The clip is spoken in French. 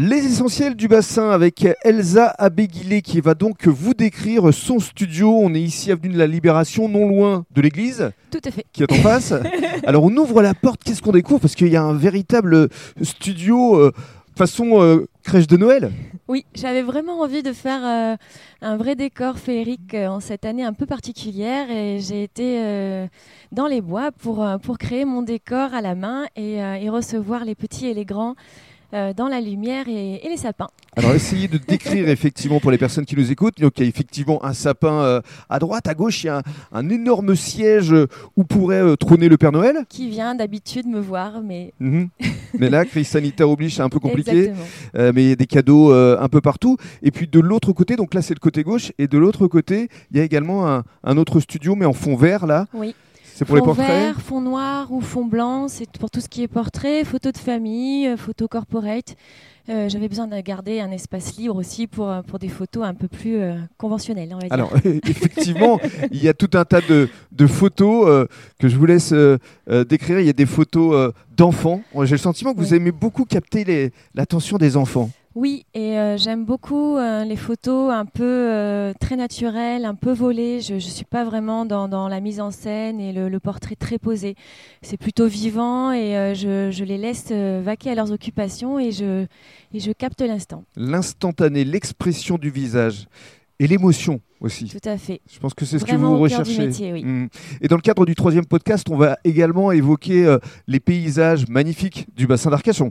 Les essentiels du bassin avec Elsa Abéguilé qui va donc vous décrire son studio. On est ici avenue de la Libération, non loin de l'église. Tout à fait. Qui est en face. Alors on ouvre la porte, qu'est-ce qu'on découvre? Parce qu'il y a un véritable studio euh, façon euh, crèche de Noël. Oui, j'avais vraiment envie de faire euh, un vrai décor féerique en cette année un peu particulière et j'ai été dans les bois pour, pour créer mon décor à la main et, et recevoir les petits et les grands euh, dans la lumière et, les sapins. Alors essayez de décrire effectivement pour les personnes qui nous écoutent. Donc il y a effectivement un sapin euh, à droite, à gauche, il y a un, énorme siège où pourrait euh, trôner le Père Noël. Qui vient d'habitude me voir, mais. Mhm. mais là, crise sanitaire oblige, c'est un peu compliqué. mais il y a des cadeaux un peu partout. Et puis de l'autre côté, donc là c'est le côté gauche, et de l'autre côté, il y a également un, un autre studio, mais en fond vert là. Oui. C'est pour fond les portraits vert, fond noir ou fond blanc, c'est pour tout ce qui est portrait, photos de famille, euh, photos corporate. Euh, j'avais besoin de garder un espace libre aussi pour, euh, pour des photos un peu plus conventionnelles. On va dire. Alors, effectivement, il y a tout un tas de, de photos que je vous laisse décrire. Il y a des photos d'enfants. J'ai le sentiment que vous aimez beaucoup capter l'attention des enfants. Oui, et euh, j'aime beaucoup euh, les photos un peu euh, très naturelles, un peu volées. Je ne suis pas vraiment dans, la mise en scène et le, portrait très posé. C'est plutôt vivant et je, les laisse vaquer à leurs occupations et je, et je capte l'instant. L'instantané, l'expression du visage et l'émotion aussi. Tout à fait. Je pense que c'est ce que vous recherchez. Métier, oui. Mmh. Et dans le cadre du troisième podcast, on va également évoquer les paysages magnifiques du bassin d'Arcachon.